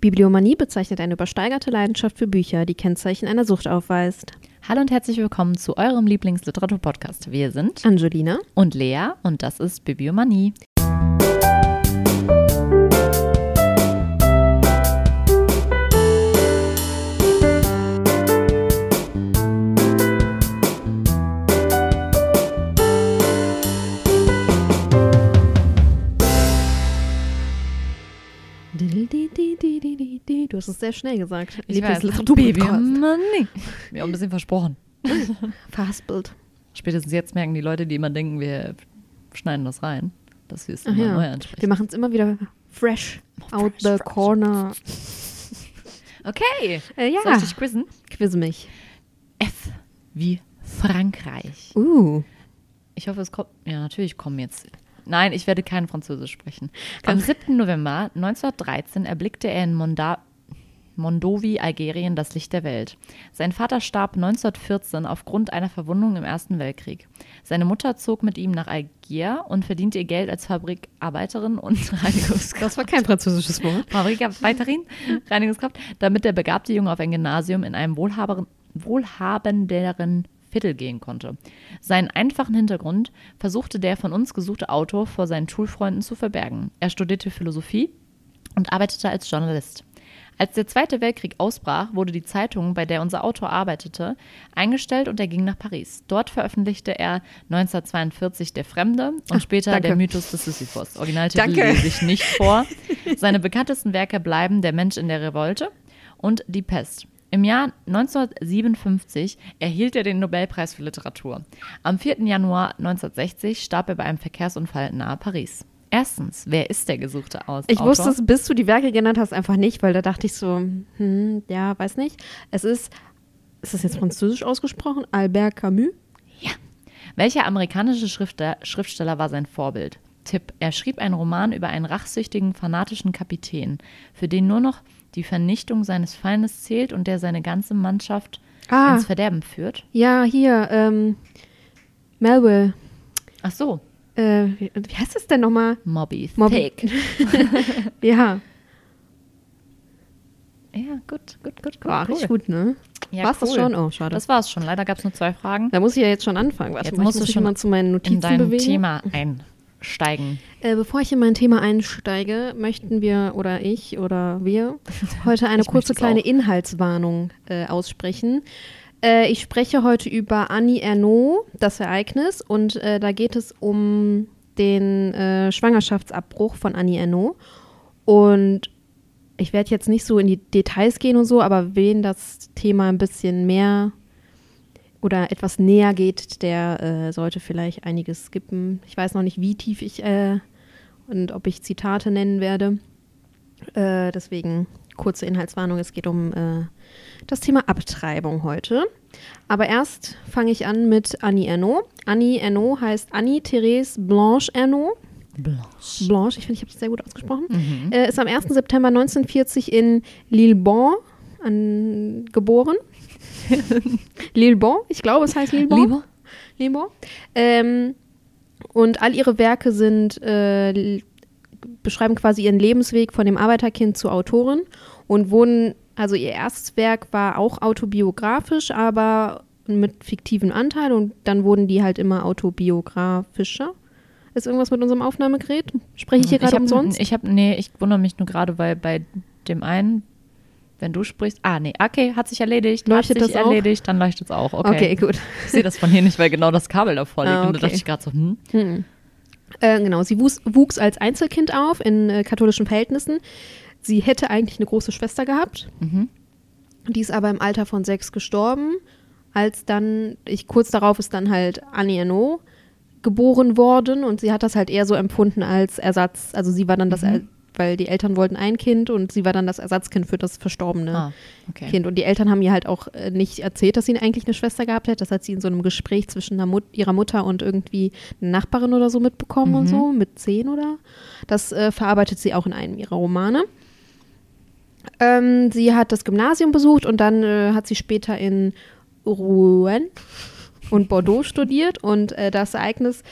Bibliomanie bezeichnet eine übersteigerte Leidenschaft für Bücher, die Kennzeichen einer Sucht aufweist. Hallo und herzlich willkommen zu eurem Lieblingsliteraturpodcast. Wir sind Angelina und Lea und das ist Bibliomanie. Du hast es sehr schnell gesagt. Ich weiß, Bibliomanie. Wir haben ein bisschen versprochen. Verhaspelt. Spätestens jetzt merken die Leute, die immer denken, wir schneiden das rein, dass wir es immer ja. neu ansprechen. Wir machen es immer wieder fresh out Fresh, the fresh. corner. Okay. Äh, ja, Soll ich dich quizzen? quiz mich. F wie Frankreich. Uh, Ich hoffe, es kommt. Ja, natürlich kommen jetzt. Nein, ich werde kein Französisch sprechen. Am 7. November 1913 erblickte er in Monda Mondovi, Algerien, das Licht der Welt. Sein Vater starb 1914 aufgrund einer Verwundung im Ersten Weltkrieg. Seine Mutter zog mit ihm nach Algier und verdiente ihr Geld als Fabrikarbeiterin und Reinigungskraft. das war kein französisches Wort. Fabrikarbeiterin, Reinigungskraft, damit der begabte Junge auf ein Gymnasium in einem wohlhabenderen Viertel gehen konnte. Seinen einfachen Hintergrund versuchte der von uns gesuchte Autor vor seinen Schulfreunden zu verbergen. Er studierte Philosophie und arbeitete als Journalist. Als der Zweite Weltkrieg ausbrach, wurde die Zeitung, bei der unser Autor arbeitete, eingestellt und er ging nach Paris. Dort veröffentlichte er 1942 Der Fremde und Ach, später danke. Der Mythos des Sisyphos. Originaltitel lese ich nicht vor. Seine bekanntesten Werke bleiben Der Mensch in der Revolte und Die Pest. Im Jahr 1957 erhielt er den Nobelpreis für Literatur. Am 4. Januar 1960 starb er bei einem Verkehrsunfall nahe Paris. Erstens, wer ist der gesuchte Aus Ich Autor? wusste es, bis du die Werke genannt hast, einfach nicht, weil da dachte ich so, hm, ja, weiß nicht. Es ist, ist das jetzt französisch ausgesprochen? Albert Camus? Ja. Welcher amerikanische Schriftsteller, Schriftsteller war sein Vorbild? Tipp: Er schrieb einen Roman über einen rachsüchtigen, fanatischen Kapitän, für den nur noch die Vernichtung seines Feindes zählt und der seine ganze Mannschaft Ah, ins Verderben führt. ja, hier, ähm, Melville. Ach so, Äh, wie, wie heißt das denn nochmal? Moby Moby- Thick. Ja, Ja, gut, gut, gut, gut. war cool. richtig gut, ne? Ja, War's das cool. schon? Oh, schade. Das war's schon. Leider gab es nur zwei Fragen. da muss ich ja jetzt schon anfangen. Warte Jetzt mal, musst ich du muss schon mal zu meinen In Notizen dein bewegen. Thema einsteigen. Äh, bevor ich in mein Thema einsteige, möchten wir oder ich oder wir heute eine kurze kleine auch. Inhaltswarnung äh, aussprechen. Äh, ich spreche heute über Annie Ernaux, das Ereignis, und äh, da geht es um den äh, Schwangerschaftsabbruch von Annie Ernaux. Und ich werde jetzt nicht so in die Details gehen und so, aber wen das Thema ein bisschen mehr oder etwas näher geht, der äh, sollte vielleicht einiges skippen. Ich weiß noch nicht, wie tief ich äh, und ob ich Zitate nennen werde. Äh, deswegen kurze Inhaltswarnung. Es geht um äh, das Thema Abtreibung heute. Aber erst fange ich an mit Annie Ernaux. Annie Ernaux heißt Annie-Therese Blanche Ernaux. Blanche. Blanche, ich finde, ich habe es sehr gut ausgesprochen. Mhm. Äh, ist am 1. September 1940 in Lillebonne an, geboren. Lillebonne, ich glaube, es heißt Lillebonne. Lieber? Lillebonne. Ähm, und all ihre Werke sind, äh, beschreiben quasi ihren Lebensweg von dem Arbeiterkind zur Autorin und wurden, also ihr erstes Werk war auch autobiografisch, aber mit fiktivem Anteil und dann wurden die halt immer autobiografischer. Ist irgendwas mit unserem Aufnahmegerät? Spreche ich hier gerade umsonst? Ich habe, nee, ich wundere mich nur gerade, weil bei dem einen, wenn du sprichst, ah, nee, okay, hat sich erledigt, Leuchtet hat sich das auch? erledigt, dann leuchtet es auch, okay. Okay, gut. Ich sehe das von hier nicht, weil genau das Kabel davor liegt. Ah, Und da okay. dachte ich gerade so, hm, Hm. Äh, genau, sie wuchs, wuchs als Einzelkind auf in äh, katholischen Verhältnissen. Sie hätte eigentlich eine große Schwester gehabt. Mhm. Die ist aber im Alter von sechs gestorben. Als dann, ich kurz darauf ist dann halt Annie Ernaux geboren worden und sie hat das halt eher so empfunden als Ersatz. Also sie war dann das, Mhm. Weil die Eltern wollten ein Kind und sie war dann das Ersatzkind für das verstorbene ah, okay. Kind. Und die Eltern haben ihr halt auch äh, nicht erzählt, dass sie eigentlich eine Schwester gehabt hätte. Das hat sie in so einem Gespräch zwischen Mut ihrer Mutter und irgendwie einer Nachbarin oder so mitbekommen und Mhm. so, mit zehn oder. Das äh, verarbeitet sie auch in einem ihrer Romane. Ähm, sie hat das Gymnasium besucht und dann äh, hat sie später in Rouen und Bordeaux studiert. Und äh, das Ereignis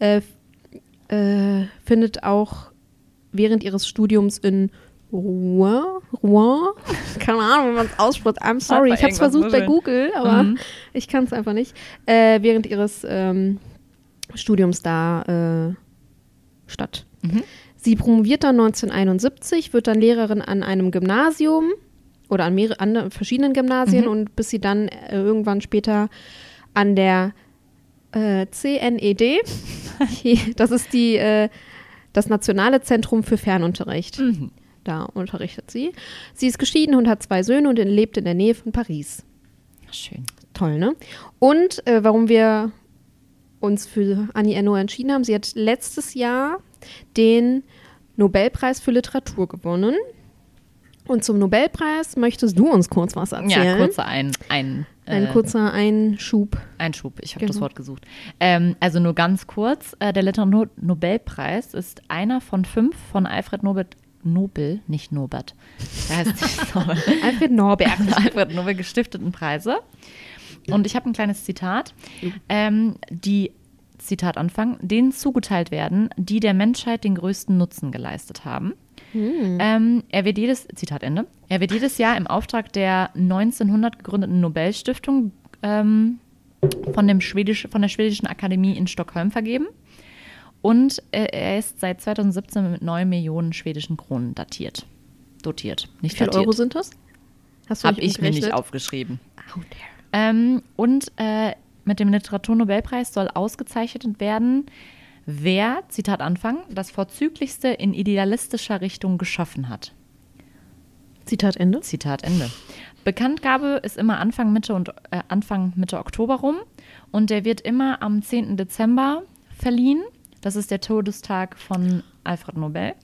äh, äh, findet auch während ihres Studiums in Rouen, Rouen, keine Ahnung, wie man es ausspricht. I'm sorry, ich habe es versucht bei. Google, aber Mhm. ich kann es einfach nicht. Äh, während ihres ähm, Studiums da äh, statt. Mhm. Sie promoviert dann 1971, wird dann Lehrerin an einem Gymnasium oder an mehreren anderen, verschiedenen Gymnasien Mhm. und bis sie dann äh, irgendwann später an der äh, CNED, das ist die, äh, das Nationale Zentrum für Fernunterricht. Mhm. Da unterrichtet sie. Sie ist geschieden und hat zwei Söhne und lebt in der Nähe von Paris. Schön. Toll, ne? Und äh, warum wir uns für Annie Ernaux entschieden haben, sie hat letztes Jahr den Nobelpreis für Literatur gewonnen. Und zum Nobelpreis möchtest du uns kurz was erzählen? Ja, kurzer ein, ein, Ein äh, kurzer Einschub. Einschub. Ich habe das Genau. Wort gesucht. Ähm, also nur ganz kurz. Äh, der Literaturnobelpreis ist einer von fünf von Alfred Nobel, Nobel nicht Nobert. Der heißt nicht. Alfred Norbert. Alfred Nobel gestifteten Preise. Und ich habe ein kleines Zitat. Ähm, die, Zitat Anfang, denen zugeteilt werden, die der Menschheit den größten Nutzen geleistet haben. Ähm, er wird jedes, Zitat Ende, er wird jedes Jahr im Auftrag der 1900 gegründeten Nobelstiftung ähm, von, dem Schwedisch, von der Schwedischen Akademie in Stockholm vergeben. Und äh, er ist seit 2017 mit 9 Millionen schwedischen Kronen datiert. Dotiert, Wie nicht viel datiert. Euro sind das? Hast du Habe nicht ich mir nicht aufgeschrieben. Oh. Ähm, und äh, mit dem Literaturnobelpreis soll ausgezeichnet werden, wer, Zitat Anfang, das Vorzüglichste in idealistischer Richtung geschaffen hat. Zitat Ende. Zitat Ende. Bekanntgabe ist immer Anfang Mitte und äh, Anfang Mitte Oktober rum und der wird immer am 10. Dezember verliehen. Das ist der Todestag von Alfred Nobel.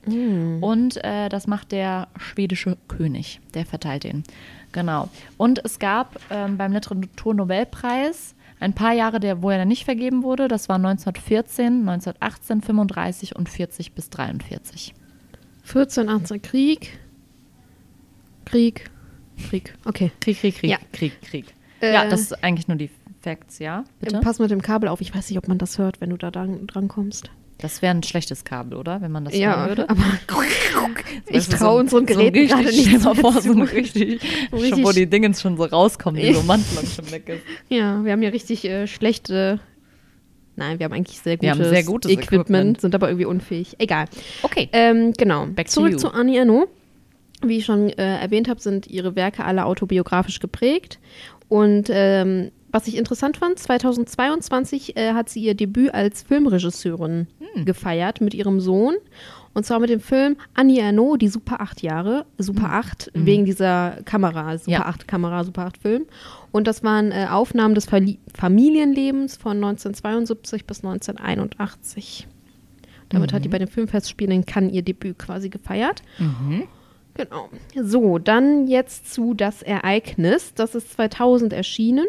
Und äh, das macht der schwedische König. Der verteilt den. Genau. Und es gab ähm, beim Literaturnobelpreis ein paar Jahre, der, wo er dann nicht vergeben wurde. Das war 1914, 1918, 35 und 40 bis 43. 14, 18 Krieg. Krieg. Krieg. Okay. Krieg, Krieg, Krieg, Ja. Krieg, Krieg. Äh, ja, das ist eigentlich nur die Facts, ja? Bitte? Pass mit dem Kabel auf. Ich weiß nicht, ob man das hört, wenn du da dran, dran kommst. Das wäre ein schlechtes Kabel, oder? Wenn man das Ja, hören würde. aber ich traue unseren so ein Geräten richtig- gerade nicht mal vor, so richtig, So schon, richtig- wo die Dingens schon so rauskommen, die Romantlung schon weg ist. Ja, wir haben ja richtig äh, schlechte. Nein, wir haben eigentlich sehr Wir gutes, haben sehr gutes Equipment, Equipment. sind aber irgendwie unfähig. Egal. Okay. Ähm, genau. Back to Zurück you. zu Annie Ernaux. Wie ich schon äh, erwähnt habe, sind ihre Werke alle autobiografisch geprägt. Und ähm, was ich interessant fand, 2022 äh, hat sie ihr Debüt als Filmregisseurin Hm. gefeiert mit ihrem Sohn. Und zwar mit dem Film Annie Ernaux, die Super 8 Jahre. Super 8, wegen dieser Kamera, Super Hm. Ja. 8 Kamera, Super 8 Film. Und das waren äh, Aufnahmen des Verli Familienlebens von 1972 bis 1981. Damit Mhm. hat die bei den Filmfestspielen in Cannes ihr Debüt quasi gefeiert. Genau. So, dann jetzt zu Das Ereignis. Das ist 2000 erschienen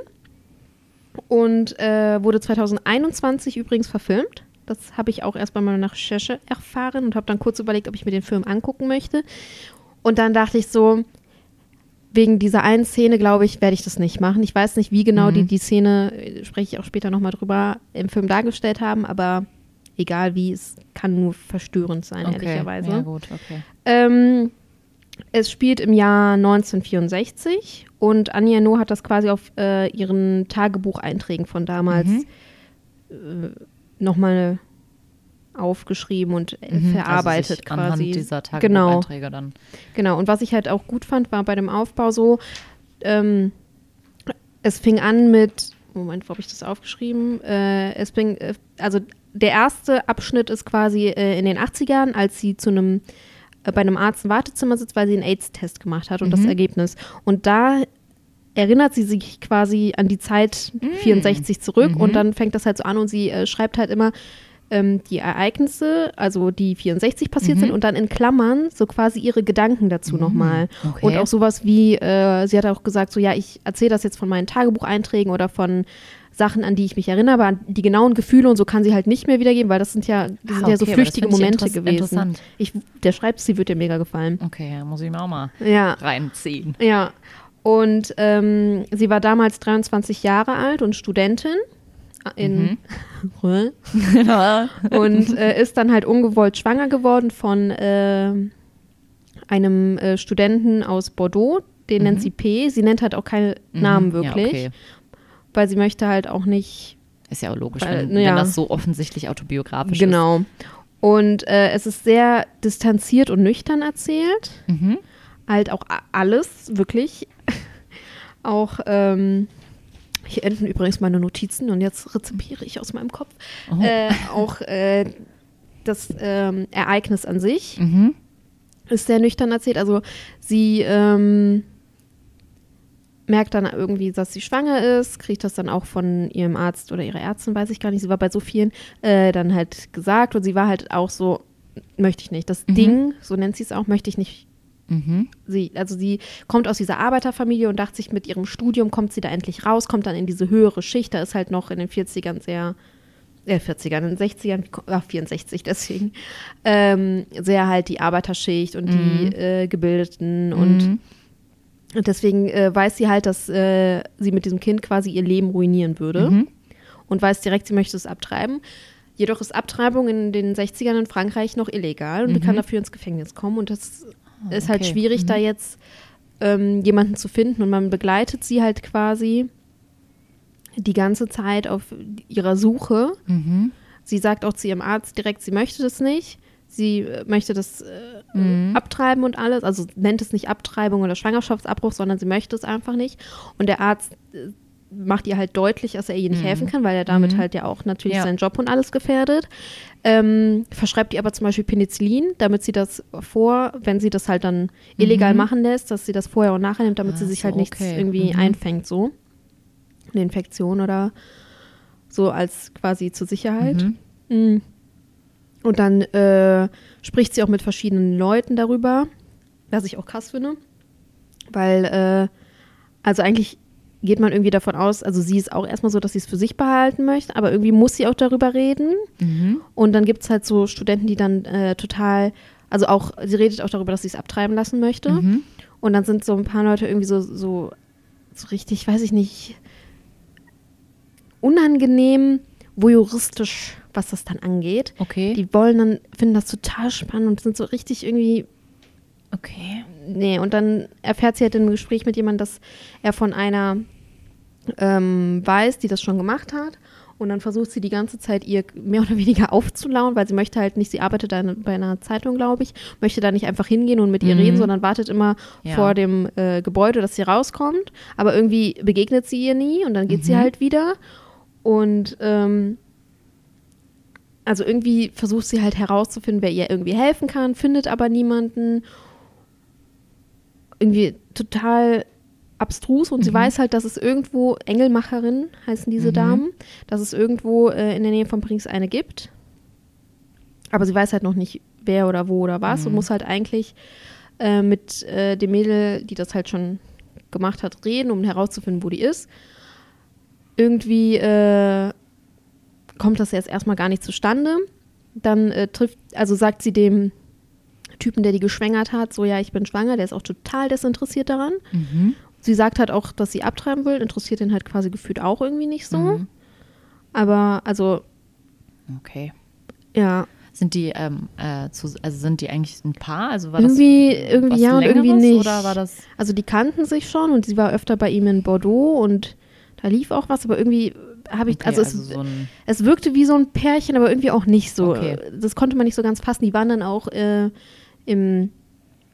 und äh, wurde 2021 übrigens verfilmt. Das habe ich auch erst bei meiner Recherche erfahren und habe dann kurz überlegt, ob ich mir den Film angucken möchte. Und dann dachte ich so, wegen dieser einen Szene, glaube ich, werde ich das nicht machen. Ich weiß nicht, wie genau Mhm. die die Szene, äh, spreche ich auch später nochmal drüber, im Film dargestellt haben, aber egal wie, es kann nur verstörend sein, ehrlicherweise. Ja, gut, okay. Ähm, es spielt im Jahr 1964 und Annie Ernaux hat das quasi auf äh, ihren Tagebucheinträgen von damals Mhm. äh, nochmal aufgeschrieben und äh, Mhm, verarbeitet also quasi. Anhand dieser genau, Tagebucheinträge dann. genau. Und was ich halt auch gut fand, war bei dem Aufbau so, ähm, es fing an mit, Moment, wo habe ich das aufgeschrieben? Äh, es fing, äh, also der erste Abschnitt ist quasi äh, in den 80ern, als sie zu einem bei einem Arzt im Wartezimmer sitzt, weil sie einen AIDS-Test gemacht hat und das Mhm. Ergebnis. Und da erinnert sie sich quasi an die Zeit 64 zurück Mhm. und dann fängt das halt so an und sie äh, schreibt halt immer ähm, die Ereignisse, also die 64 passiert Mhm. sind und dann in Klammern so quasi ihre Gedanken dazu nochmal. okay. Und auch sowas wie, äh, sie hat auch gesagt, so ja, ich erzähle das jetzt von meinen Tagebucheinträgen oder von Sachen, an die ich mich erinnere, aber an die genauen Gefühle und so kann sie halt nicht mehr wiedergeben, weil das sind ja, das sind Ah, ja so okay, aber das flüchtige ich Momente interess- gewesen. interessant. Ich, der Schreibstil wird dir mega gefallen. Okay, ja, muss ich mir auch mal Ja, reinziehen. ja. Und ähm, sie war damals 23 Jahre alt und Studentin in und äh, ist dann halt ungewollt schwanger geworden von äh, einem äh, Studenten aus Bordeaux, den nennt sie P. Sie nennt halt auch keine Namen Mhm. wirklich, Ja, okay. Weil sie möchte halt auch nicht Ist ja auch logisch, Weil, wenn, ja. wenn das so offensichtlich autobiografisch Genau. Und äh, es ist sehr distanziert und nüchtern erzählt. ist. Mhm. Halt auch alles, wirklich. auch, ähm, hier enden übrigens meine Notizen und jetzt rezipiere ich aus meinem Kopf. Oh. Äh, auch äh, das ähm, Ereignis an sich Mhm. ist sehr nüchtern erzählt. Also sie ähm, merkt dann irgendwie, dass sie schwanger ist, kriegt das dann auch von ihrem Arzt oder ihrer Ärztin, weiß ich gar nicht. Sie war bei so vielen äh, dann halt gesagt und sie war halt auch so, möchte ich nicht. Das Mhm. Ding, so nennt sie es auch, möchte ich nicht. Mhm. Sie, also sie kommt aus dieser Arbeiterfamilie und dachte sich, mit ihrem Studium kommt sie da endlich raus, kommt dann in diese höhere Schicht. Da ist halt noch in den 40ern sehr, äh, 40ern, in den 60ern, ach, 64 deswegen, ähm, sehr halt die Arbeiterschicht und die äh, Gebildeten und Mhm. Und deswegen äh, weiß sie halt, dass äh, sie mit diesem Kind quasi ihr Leben ruinieren würde Mhm. und weiß direkt, sie möchte es abtreiben. Jedoch ist Abtreibung in den 60ern in Frankreich noch illegal und die kann dafür ins Gefängnis kommen. Und das ist halt Mhm. Okay. schwierig, da jetzt ähm, jemanden zu finden. Und man begleitet sie halt quasi die ganze Zeit auf ihrer Suche. Mhm. Sie sagt auch zu ihrem Arzt direkt, sie möchte das nicht. Sie äh, möchte das äh, Mhm. abtreiben und alles. Also nennt es nicht Abtreibung oder Schwangerschaftsabbruch, sondern sie möchte es einfach nicht. Und der Arzt äh, macht ihr halt deutlich, dass er ihr nicht helfen kann, weil er damit halt ja auch natürlich Ja. seinen Job und alles gefährdet. Ähm, verschreibt ihr aber zum Beispiel Penicillin, damit sie das vor, wenn sie das halt dann illegal machen lässt, dass sie das vorher und nachher nimmt, damit sie Ach sich halt nichts okay. irgendwie Mhm. einfängt, so. Eine Infektion oder so als quasi zur Sicherheit. Mhm. Und dann äh, spricht sie auch mit verschiedenen Leuten darüber, was ich auch krass finde. Weil, äh, also eigentlich geht man irgendwie davon aus, also sie ist auch erstmal so, dass sie es für sich behalten möchte, aber irgendwie muss sie auch darüber reden. Mhm. Und dann gibt es halt so Studenten, die dann äh, total, also auch, sie redet auch darüber, dass sie es abtreiben lassen möchte. Mhm. Und dann sind so ein paar Leute irgendwie so, so, so richtig, weiß ich nicht, unangenehm, voyeuristisch, was das dann angeht. Okay. Die wollen dann, finden das total spannend und sind so richtig irgendwie, okay. nee. Und dann erfährt sie halt im Gespräch mit jemandem, dass er von einer ähm, weiß, die das schon gemacht hat. Und dann versucht sie die ganze Zeit ihr mehr oder weniger aufzulauen, weil sie möchte halt nicht, sie arbeitet bei einer Zeitung, glaube ich, möchte da nicht einfach hingehen und mit ihr Mhm. reden, sondern wartet immer Ja. vor dem äh, Gebäude, dass sie rauskommt. Aber irgendwie begegnet sie ihr nie und dann geht sie Mhm. halt wieder. Und ähm, also irgendwie versucht sie halt herauszufinden, wer ihr irgendwie helfen kann, findet aber niemanden. Irgendwie total abstrus und sie weiß halt, dass es irgendwo Engelmacherin heißen diese Mhm. Damen, dass es irgendwo äh, in der Nähe von Paris eine gibt. Aber sie weiß halt noch nicht, wer oder wo oder was und Mhm. muss halt eigentlich äh, mit äh, dem Mädel, die das halt schon gemacht hat, reden, um herauszufinden, wo die ist. Irgendwie äh, kommt das jetzt erstmal gar nicht zustande. Dann äh, trifft, also sagt sie dem Typen, der die geschwängert hat, so ja, ich bin schwanger, der ist auch total desinteressiert daran. Mhm. Sie sagt halt auch, dass sie abtreiben will, interessiert ihn halt quasi gefühlt auch irgendwie nicht so. Mhm. Aber also, Okay. ja, Sind die, ähm, äh, zu, also sind die eigentlich ein Paar? Also war irgendwie, das irgendwie ja und irgendwie nicht. Oder war das? Also die kannten sich schon und sie war öfter bei ihm in Bordeaux und da lief auch was, aber irgendwie habe ich, Okay, also, also es, so ein, es wirkte wie so ein Pärchen, aber irgendwie auch nicht so. Okay. Das konnte man nicht so ganz fassen. Die waren dann auch äh, im,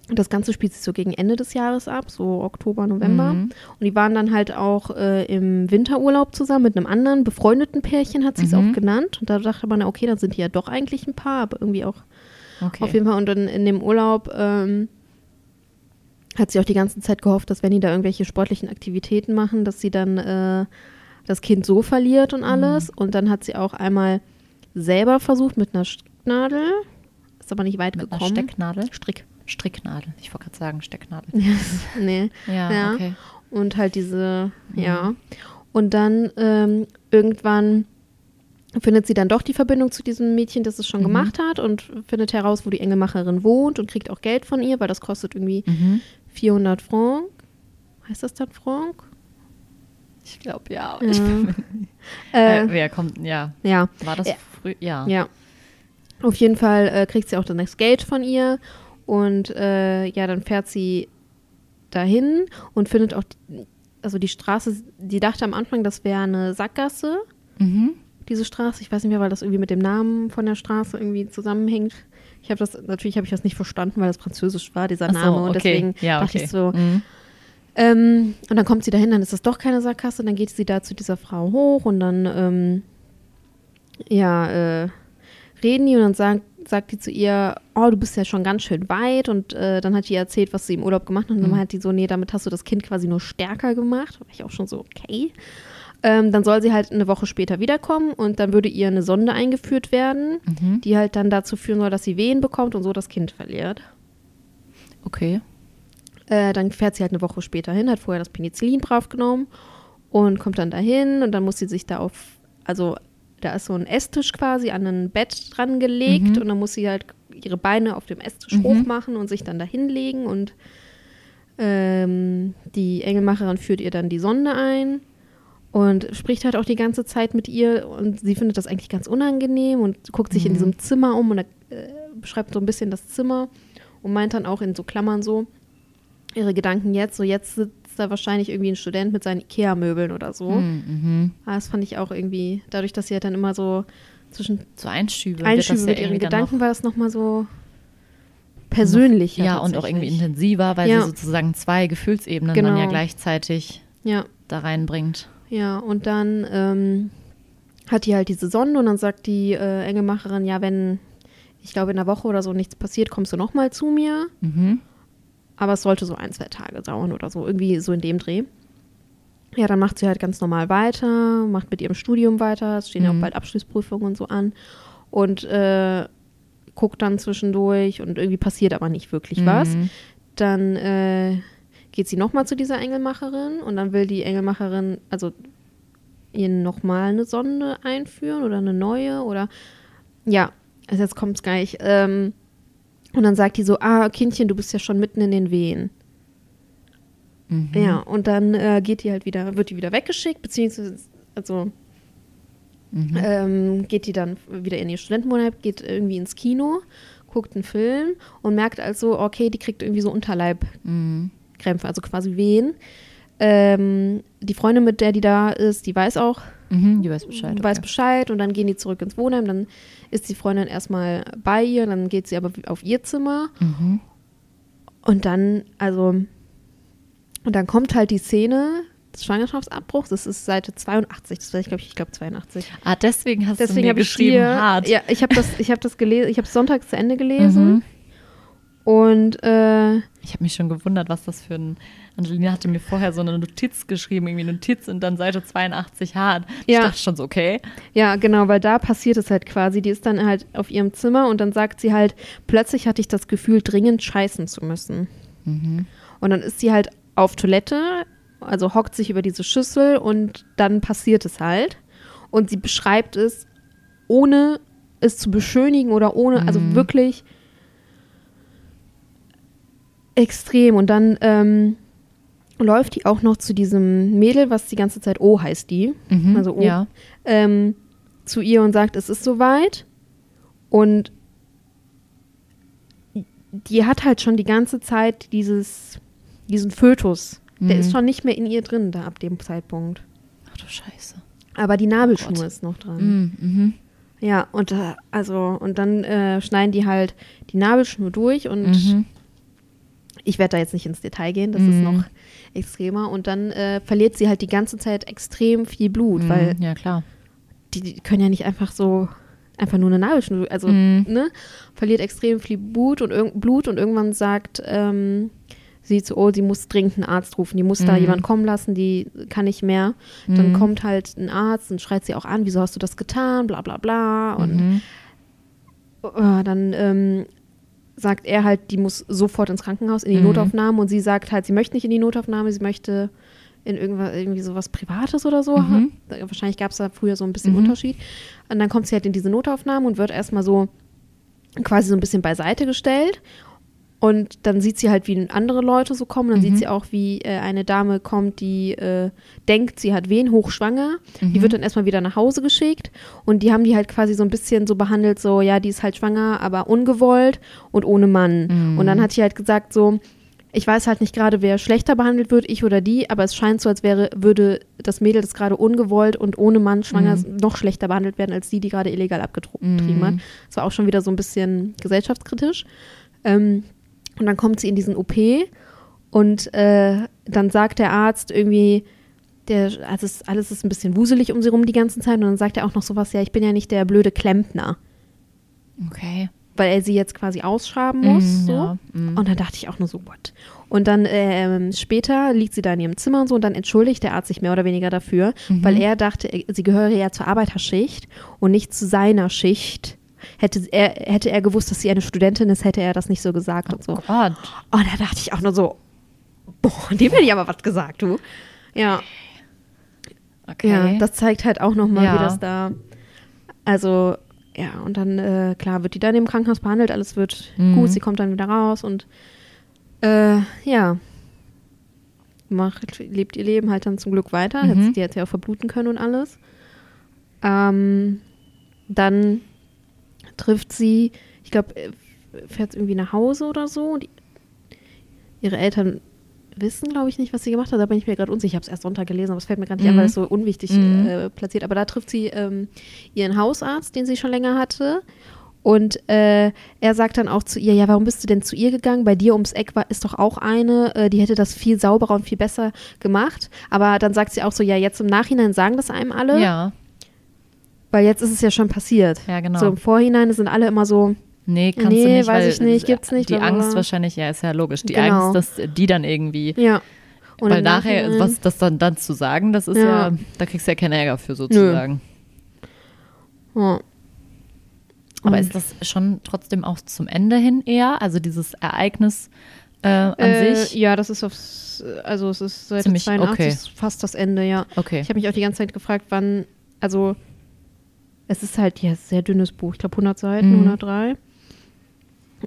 das Ganze spielt sich so gegen Ende des Jahres ab, so Oktober, November. Mhm. Und die waren dann halt auch äh, im Winterurlaub zusammen mit einem anderen befreundeten Pärchen, hat sie es Mhm. auch genannt. Und da dachte man, okay, dann sind die ja doch eigentlich ein Paar, aber irgendwie auch okay. auf jeden Fall. Und dann in dem Urlaub ähm, hat sie auch die ganze Zeit gehofft, dass wenn die da irgendwelche sportlichen Aktivitäten machen, dass sie dann äh, das Kind so verliert und alles. Und dann hat sie auch einmal selber versucht mit einer Stricknadel. Ist aber nicht weit Mit einer gekommen. Stecknadel? Strick. Stricknadel. Ich wollte gerade sagen Stecknadel. nee. Ja, Ja. okay. Und halt diese, ja. Und dann ähm, irgendwann findet sie dann doch die Verbindung zu diesem Mädchen, das es schon Mhm. gemacht hat und findet heraus, wo die Engelmacherin wohnt und kriegt auch Geld von ihr, weil das kostet irgendwie Mhm. 400 Franc. Heißt das dann Franc? Ich glaube, ja. Ja. Ich, Äh, äh, wer kommt, ja. ja, War das Ja. früh? Ja. ja. Auf jeden Fall äh, kriegt sie auch dann das Geld von ihr Und äh, ja, dann fährt sie dahin und findet auch, also die Straße, die dachte am Anfang, das wäre eine Sackgasse, Mhm. diese Straße. Ich weiß nicht mehr, weil das irgendwie mit dem Namen von der Straße irgendwie zusammenhängt. Ich habe das, natürlich habe ich das nicht verstanden, weil das französisch war, dieser so, Name. Und okay. deswegen ja, dachte okay. ich so, Mhm. ähm, und dann kommt sie dahin, dann ist das doch keine Sackgasse, dann geht sie da zu dieser Frau hoch und dann, ähm, ja, äh, reden die und dann sagt, sagt die zu ihr, oh, du bist ja schon ganz schön weit und äh, dann hat die erzählt, was sie im Urlaub gemacht hat und dann Mhm. hat die so, nee, damit hast du das Kind quasi nur stärker gemacht. War ich auch schon so, okay. Ähm, dann soll sie halt eine Woche später wiederkommen und dann würde ihr eine Sonde eingeführt werden, Mhm. die halt dann dazu führen soll, dass sie Wehen bekommt und so das Kind verliert. Okay. Äh, dann fährt sie halt eine Woche später hin, hat vorher das Penicillin draufgenommen und kommt dann dahin und dann muss sie sich da auf, also da ist so ein Esstisch quasi an ein Bett dran gelegt Mhm. und dann muss sie halt ihre Beine auf dem Esstisch Mhm. hoch machen und sich dann da hinlegen und ähm, die Engelmacherin führt ihr dann die Sonde ein und spricht halt auch die ganze Zeit mit ihr und sie findet das eigentlich ganz unangenehm und guckt sich in Mhm. diesem Zimmer um und äh, beschreibt so ein bisschen das Zimmer und meint dann auch in so Klammern so ihre Gedanken jetzt, so jetzt sitzt da wahrscheinlich irgendwie ein Student mit seinen Ikea-Möbeln oder so. Mhm. Mhm. Ah, das fand ich auch irgendwie, dadurch, dass sie halt dann immer so zwischen So Einschübe. Einschübe das ja mit ihren dann Gedanken noch- war das nochmal so persönlicher. Ja, und auch irgendwie intensiver, weil Ja. sie sozusagen zwei Gefühlsebenen dann Genau. ja gleichzeitig Ja, da reinbringt. Ja, und dann ähm, hat die halt diese Sonde und dann sagt die äh, Engelmacherin, ja, wenn, ich glaube, in einer Woche oder so nichts passiert, kommst du nochmal zu mir. Mhm. Aber es sollte so ein, zwei Tage dauern oder so, irgendwie so in dem Dreh. Ja, dann macht sie halt ganz normal weiter, macht mit ihrem Studium weiter, es stehen ja auch Mhm. bald Abschlussprüfungen und so an und äh, guckt dann zwischendurch und irgendwie passiert aber nicht wirklich was. Mhm. Dann äh, geht sie nochmal zu dieser Engelmacherin und dann will die Engelmacherin, also ihr nochmal eine Sonde einführen oder eine neue oder ja, also jetzt kommt es gleich. Ähm, und dann sagt die so, ah, Kindchen, du bist ja schon mitten in den Wehen. Mhm. Ja, und dann äh, geht die halt wieder, wird die wieder weggeschickt, beziehungsweise, also Mhm. ähm, geht die dann wieder in ihr Studentenmonat, geht irgendwie ins Kino, guckt einen Film und merkt also, okay, die kriegt irgendwie so Unterleibkrämpfe, Mhm. Also quasi Wehen. Ähm, die Freundin, mit der die da ist, die weiß auch, Mhm. Die weiß Bescheid. weiß okay. Bescheid und dann gehen die zurück ins Wohnheim, dann ist die Freundin erstmal bei ihr, dann geht sie aber auf ihr Zimmer Mhm. und dann, also, und dann kommt halt die Szene des Schwangerschaftsabbruchs, das ist Seite 82, das weiß ich, glaube ich, ich glaube 82. Ah, deswegen hast du Deswegen mir habe ich geschrieben, hier, hart. ja, ich habe das, ich habe das gelesen, ich habe sonntags zu Ende gelesen Mhm. Und äh, Ich habe mich schon gewundert, was das für ein. Angelina hatte mir vorher so eine Notiz geschrieben, irgendwie Notiz und dann Seite 82 hart. Ich Ja. dachte schon so, okay. ja, genau, weil da passiert es halt quasi. Die ist dann halt auf ihrem Zimmer und dann sagt sie halt, plötzlich hatte ich das Gefühl, dringend scheißen zu müssen. Mhm. Und dann ist sie halt auf Toilette, also hockt sich über diese Schüssel und dann passiert es halt. Und sie beschreibt es, ohne es zu beschönigen oder ohne, also Mhm. wirklich extrem. Und dann ähm, läuft die auch noch zu diesem Mädel, was die ganze Zeit O heißt die, Mhm. also O, ja. ähm, zu ihr und sagt, es ist soweit. Und die hat halt schon die ganze Zeit dieses, diesen Fötus. Der Mhm. ist schon nicht mehr in ihr drin, da ab dem Zeitpunkt. Ach du Scheiße. Aber die Nabelschnur Gott. ist noch dran. Mhm. Mhm. Ja, und äh, also, und dann äh, schneiden die halt die Nabelschnur durch und Mhm. Ich werde da jetzt nicht ins Detail gehen, das ist Mhm. noch extremer. Und dann äh, verliert sie halt die ganze Zeit extrem viel Blut, weil Mhm. Ja, klar. die, die können ja nicht einfach so einfach nur eine Nabelschnur, also Mhm. ne, verliert extrem viel Blut und, Blut und irgendwann sagt ähm, sie zu, oh, sie muss dringend einen Arzt rufen, die muss da Mhm. jemand kommen lassen, die kann nicht mehr. Dann Mhm. kommt halt ein Arzt und schreit sie auch an, wieso hast du das getan, bla bla bla. Und Mhm. äh, dann ähm, sagt er halt, die muss sofort ins Krankenhaus, in die Mhm. Notaufnahme und sie sagt halt, sie möchte nicht in die Notaufnahme, sie möchte in irgendwas, irgendwie sowas Privates oder so. Mhm. Wahrscheinlich gab es da früher so ein bisschen Mhm. Unterschied. Und dann kommt sie halt in diese Notaufnahme und wird erstmal so quasi so ein bisschen beiseite gestellt. Und dann sieht sie halt, wie andere Leute so kommen. Dann Mhm. sieht sie auch, wie äh, eine Dame kommt, die äh, denkt, sie hat wen, hochschwanger. Mhm. Die wird dann erstmal wieder nach Hause geschickt. Und die haben die halt quasi so ein bisschen so behandelt, so, ja, die ist halt schwanger, aber ungewollt und ohne Mann. Mhm. Und dann hat sie halt gesagt, so, ich weiß halt nicht gerade, wer schlechter behandelt wird, ich oder die, aber es scheint so, als wäre, würde das Mädel, das gerade ungewollt und ohne Mann schwanger ist, noch schlechter behandelt werden, als die, die gerade illegal abgetrieben hat. Das war auch schon wieder so ein bisschen gesellschaftskritisch. Ähm, und dann kommt sie in diesen OP und äh, dann sagt der Arzt irgendwie, der, also es, alles ist ein bisschen wuselig um sie rum die ganze Zeit und dann sagt er auch noch sowas, ja, ich bin ja nicht der blöde Klempner, Okay. weil er sie jetzt quasi ausschraben muss. Mhm, so. ja, mhm. Und dann dachte ich auch nur so, what? Und dann ähm, später liegt sie da in ihrem Zimmer und so und dann entschuldigt der Arzt sich mehr oder weniger dafür, Mhm. weil er dachte, er- sie gehöre ja zur Arbeiterschicht und nicht zu seiner Schicht. Hätte er, hätte er gewusst, dass sie eine Studentin ist, hätte er das nicht so gesagt und so. Oh Gott. Und da dachte ich auch nur so, boah, dem hätte ich aber was gesagt, du. Ja, Okay. ja, das zeigt halt auch nochmal, Ja. wie das da, also, ja, und dann, äh, klar, wird die dann im Krankenhaus behandelt, alles wird Mhm. gut, sie kommt dann wieder raus und, äh, ja, macht, lebt ihr Leben halt dann zum Glück weiter. Mhm. Jetzt, die hätte ja auch verbluten können und alles. Ähm, dann trifft sie, ich glaube, fährt irgendwie nach Hause oder so und ihre Eltern wissen, glaube ich, nicht, was sie gemacht hat. Da bin ich mir gerade unsicher. Ich habe es erst Sonntag gelesen, aber es fällt mir gerade nicht Mhm. an, weil es so unwichtig Mhm. äh, platziert. Aber da trifft sie ähm, ihren Hausarzt, den sie schon länger hatte. Und äh, er sagt dann auch zu ihr, ja, warum bist du denn zu ihr gegangen? Bei dir ums Eck war, ist doch auch eine, äh, die hätte das viel sauberer und viel besser gemacht. Aber dann sagt sie auch so, ja, jetzt im Nachhinein sagen das einem alle, Ja, weil jetzt ist es ja schon passiert. ja, genau. So im Vorhinein sind alle immer so, nee, kannst Nee, du nicht, weiß ich nicht, gibt's nicht, Die. Angst wahrscheinlich, ja, ist ja logisch. Die Genau. Angst, dass die dann irgendwie, ja. Und weil nachher, Nachhinein- was das dann, dann zu sagen, das ist Ja. ja, da kriegst du ja keinen Ärger für sozusagen. Ja. Aber ist das schon trotzdem auch zum Ende hin eher? Also dieses Ereignis äh, an Äh, sich? Ja, das ist aufs, also es ist Seite Ziemlich 82 okay. fast das Ende, ja. Okay. Ich habe mich auch die ganze Zeit gefragt, wann, also es ist halt ja sehr dünnes Buch, ich glaube 100 Seiten, Mhm. 103.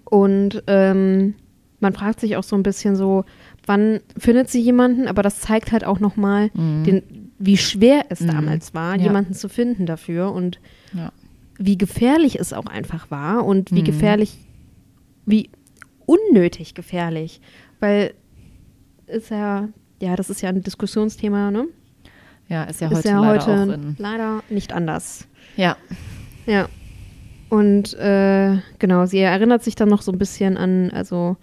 Und ähm, man fragt sich auch so ein bisschen so, wann findet sie jemanden, aber das zeigt halt auch nochmal, Mhm. den, wie schwer es Mhm. damals war, Ja. jemanden zu finden dafür und Ja. wie gefährlich es auch einfach war und wie Mhm. gefährlich, wie unnötig gefährlich, weil ist ja, ja, das ist ja ein Diskussionsthema, ne? ja, ist ja ist heute ja leider heute in. leider nicht anders. Ja. Ja. Und äh, genau, sie erinnert sich dann noch so ein bisschen an, also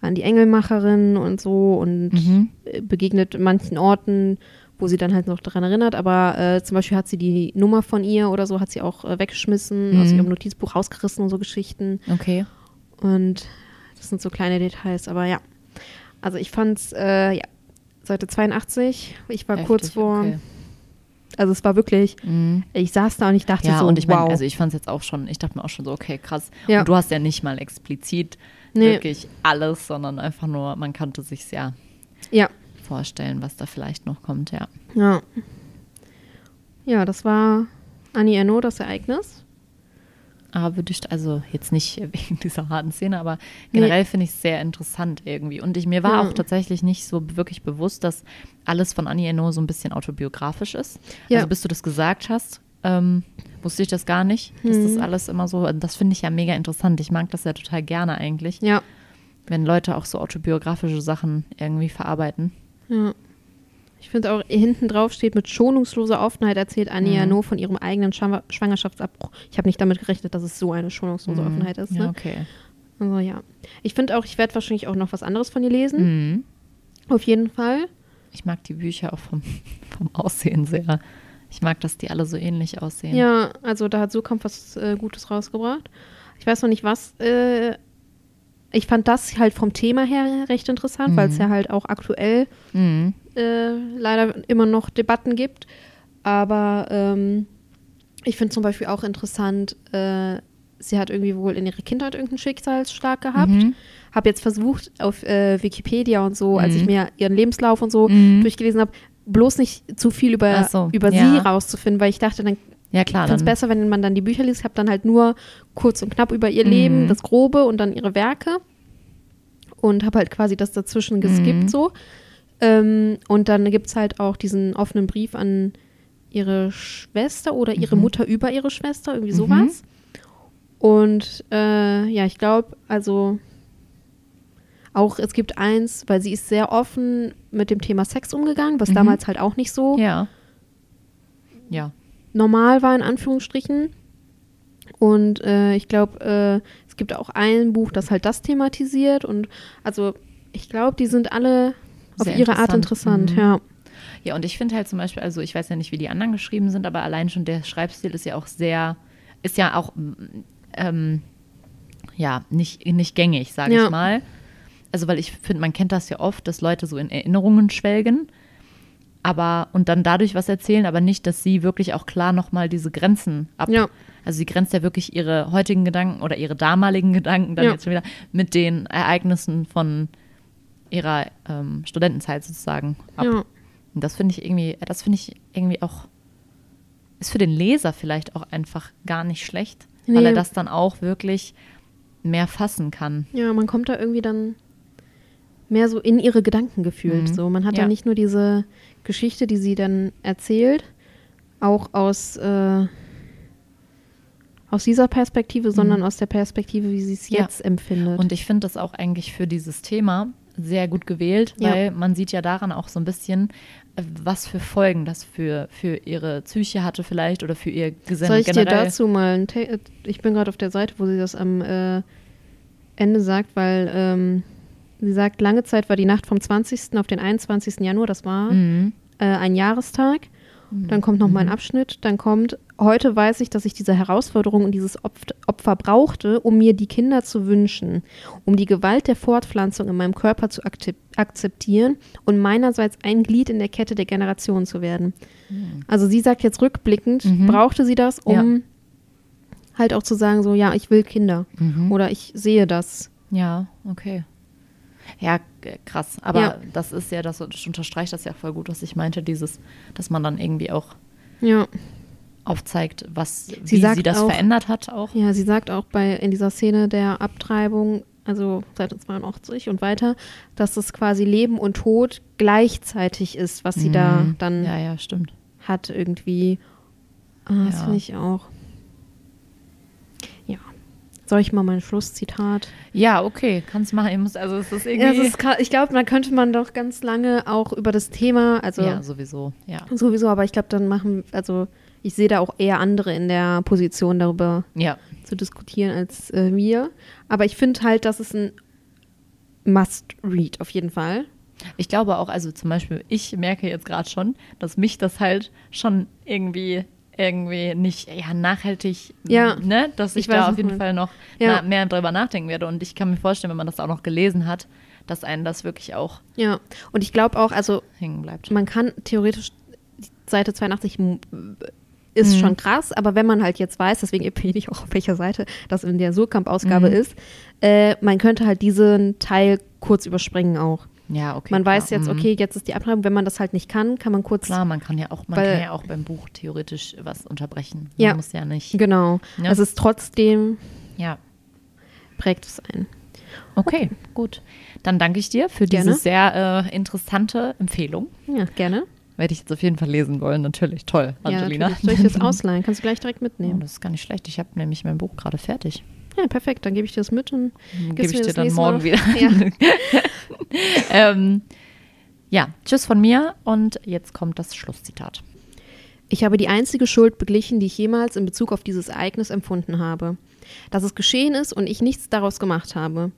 an die Engelmacherin und so und Mhm. äh, begegnet manchen Orten, wo sie dann halt noch daran erinnert. Aber äh, zum Beispiel hat sie die Nummer von ihr oder so, hat sie auch äh, weggeschmissen, aus Mhm. ihrem Notizbuch rausgerissen und so Geschichten. Okay. Und das sind so kleine Details, aber ja. Also ich fand's, äh, ja, Seite 82, ich war kurz Heftig, vor, okay. Also es war wirklich, Mhm. ich saß da und ich dachte Ja, so, und ich wow. also ich fand es jetzt auch schon, ich dachte mir auch schon so, okay, krass. Ja. Und du hast ja nicht mal explizit Nee. wirklich alles, sondern einfach nur, man konnte sich ja ja, vorstellen, was da vielleicht noch kommt, ja. ja. Ja, das war Annie Ernaux, das Ereignis. Aber würde ich, also jetzt nicht wegen dieser harten Szene, aber generell finde ich es sehr interessant irgendwie. Und ich, mir war Ja. auch tatsächlich nicht so wirklich bewusst, dass alles von Annie Ernaux so ein bisschen autobiografisch ist. Ja. Also bis du das gesagt hast, ähm, wusste ich das gar nicht, dass das Mhm. alles immer so, das finde ich ja mega interessant. Ich mag das ja total gerne eigentlich, Ja, wenn Leute auch so autobiografische Sachen irgendwie verarbeiten. ja. Ich finde auch, hinten drauf steht, mit schonungsloser Offenheit erzählt Annie Mhm. Ernaux von ihrem eigenen Schwa- Schwangerschaftsabbruch. Ich habe nicht damit gerechnet, dass es so eine schonungslose Offenheit ist. Mhm. Ja, Ne? okay. Also ja. Ich finde auch, ich werde wahrscheinlich auch noch was anderes von ihr lesen. Mhm. Auf jeden Fall. Ich mag die Bücher auch vom, vom Aussehen sehr. Ich mag, dass die alle so ähnlich aussehen. Ja, also da hat Sukamp was äh, Gutes rausgebracht. Ich weiß noch nicht, was. Äh, ich fand das halt vom Thema her recht interessant, weil es Mhm. ja halt auch aktuell Mhm. Äh, leider immer noch Debatten gibt. Aber ähm, ich finde zum Beispiel auch interessant, äh, sie hat irgendwie wohl in ihrer Kindheit irgendeinen Schicksalsschlag gehabt. Mhm. Habe jetzt versucht, auf äh, Wikipedia und so, als ich Mhm. mir ihren Lebenslauf und so Mhm. durchgelesen habe, bloß nicht zu viel über, so, über ja. sie rauszufinden, weil ich dachte, dann Ja, klar. ich finde es besser, wenn man dann die Bücher liest. Ich habe dann halt nur kurz und knapp über ihr Mhm. Leben, das Grobe und dann ihre Werke. und habe halt quasi das dazwischen geskippt Mhm. so. Ähm, und dann gibt es halt auch diesen offenen Brief an ihre Schwester oder ihre Mhm. Mutter über ihre Schwester, irgendwie Mhm. sowas. Und äh, ja, ich glaube, also auch es gibt eins, weil sie ist sehr offen mit dem Thema Sex umgegangen, was Mhm. damals halt auch nicht so Ja. Ja. normal war, in Anführungsstrichen. Und äh, ich glaube, äh, es gibt auch ein Buch, das halt das thematisiert. Und also ich glaube, die sind alle auf ihre Art interessant. interessant, Mhm. ja. Ja, und ich finde halt zum Beispiel, also ich weiß ja nicht, wie die anderen geschrieben sind, aber allein schon der Schreibstil ist ja auch sehr, ist ja auch, mm, ähm, ja, nicht, nicht gängig, sage Ja. ich mal. Also, weil ich finde, man kennt das ja oft, dass Leute so in Erinnerungen schwelgen, aber und dann dadurch was erzählen, aber nicht, dass sie wirklich auch klar nochmal diese Grenzen ab. Ja. Also sie grenzt ja wirklich ihre heutigen Gedanken oder ihre damaligen Gedanken dann Ja. jetzt schon wieder mit den Ereignissen von ihrer ähm, Studentenzeit sozusagen ab. ja. Und das finde ich irgendwie, das finde ich irgendwie auch, ist für den Leser vielleicht auch einfach gar nicht schlecht, weil Nee. er das dann auch wirklich mehr fassen kann. Ja, man kommt da irgendwie dann mehr so in ihre Gedanken gefühlt. Mhm. So, man hat Ja. nicht nur diese Geschichte, die sie dann erzählt, auch aus, äh, aus dieser Perspektive, sondern aus der Perspektive, wie sie es Mhm. Ja. jetzt empfindet. Und ich finde das auch eigentlich für dieses Thema sehr gut gewählt, Ja. weil man sieht ja daran auch so ein bisschen, äh, was für Folgen das für, für ihre Psyche hatte vielleicht oder für ihr Gesinn Soll ich dir generell. dazu mal ein Ta Ich bin gerade auf der Seite, wo sie das am äh, Ende sagt, weil ähm, sie sagt, lange Zeit war die Nacht vom 20. auf den 21. Januar, das war Mhm. äh, ein Jahrestag. Dann kommt noch mal ein Abschnitt. Dann kommt, heute weiß ich, dass ich diese Herausforderung und dieses Opf Opfer brauchte, um mir die Kinder zu wünschen, um die Gewalt der Fortpflanzung in meinem Körper zu akzeptieren und meinerseits ein Glied in der Kette der Generation zu werden. Also sie sagt jetzt rückblickend, Mhm. brauchte sie das, um Ja. halt auch zu sagen, so, ja, ich will Kinder Mhm. oder ich sehe das. Ja, okay. Ja, krass. Aber Ja. das ist ja, das unterstreicht das ja voll gut, was ich meinte, dieses, dass man dann irgendwie auch Ja. aufzeigt, was, Sie wie sie das auch- verändert hat auch. Ja, sie sagt auch bei in dieser Szene der Abtreibung, also Seite 82 und weiter, dass das quasi Leben und Tod gleichzeitig ist, was sie da Mhm. dann Ja, ja, stimmt. hat irgendwie. Ah, das finde ich auch. Ja. Soll ich mal mein Schlusszitat? Ja, okay, kannst machen. Ich muss, also es ist Ja, irgendwie. es ist, ich glaube, da könnte man doch ganz lange auch über das Thema, also ja, sowieso. Ja. sowieso, aber ich glaube, dann machen, also ich sehe da auch eher andere in der Position darüber Ja. zu diskutieren als äh, wir. Aber ich finde halt, dass es ein Must-Read auf jeden Fall. Ich glaube auch, also zum Beispiel, ich merke jetzt gerade schon, dass mich das halt schon irgendwie irgendwie nicht ja, nachhaltig, Ja. ne, dass ich, Ich da auf jeden. Fall noch Ja. na, mehr drüber nachdenken werde. Und ich kann mir vorstellen, wenn man das auch noch gelesen hat, dass einen das wirklich auch Ja. Und ich glaube auch, also hängen bleibt. man kann theoretisch Seite 82 m- ist Mhm. schon krass, aber wenn man halt jetzt weiß, deswegen empfehle ich auch auf welcher Seite das in der Surkamp-Ausgabe Mhm. ist, äh, man könnte halt diesen Teil kurz überspringen auch. Ja, okay. man klar. weiß jetzt, Mhm. okay, jetzt ist die Abtreibung, wenn man das halt nicht kann, kann man kurz. Klar, man kann ja auch, man Weil- kann ja auch beim Buch theoretisch was unterbrechen. Man Ja. muss ja nicht. Genau. Ja. Es ist trotzdem, Ja. prägt es ein. Okay, gut. Dann danke ich dir für Gerne. diese sehr äh, interessante Empfehlung. Ja, gerne. Werde ich jetzt auf jeden Fall lesen wollen. Natürlich. Toll, Angelina. Ja, natürlich. Soll ich das ausleihen? Kannst du gleich direkt Oh, mitnehmen. das ist gar nicht schlecht. Ich habe nämlich mein Buch gerade fertig. Ja, perfekt. Dann gebe ich dir das mit und Gebe ich dir dann morgen Mal. wieder. Ja. ähm, ja, tschüss von mir und jetzt kommt das Schlusszitat. Ich habe die einzige Schuld beglichen, die ich jemals in Bezug auf dieses Ereignis empfunden habe. Dass es geschehen ist und ich nichts daraus gemacht habe.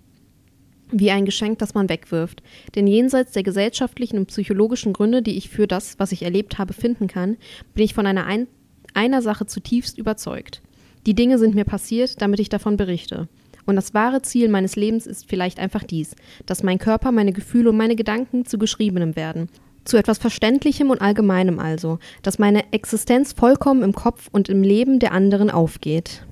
Wie ein Geschenk, das man wegwirft. Denn jenseits der gesellschaftlichen und psychologischen Gründe, die ich für das, was ich erlebt habe, finden kann, bin ich von einer, ein einer Sache zutiefst überzeugt. Die Dinge sind mir passiert, damit ich davon berichte. Und das wahre Ziel meines Lebens ist vielleicht einfach dies, dass mein Körper, meine Gefühle und meine Gedanken zu Geschriebenem werden. Zu etwas Verständlichem und Allgemeinem also, dass meine Existenz vollkommen im Kopf und im Leben der anderen aufgeht.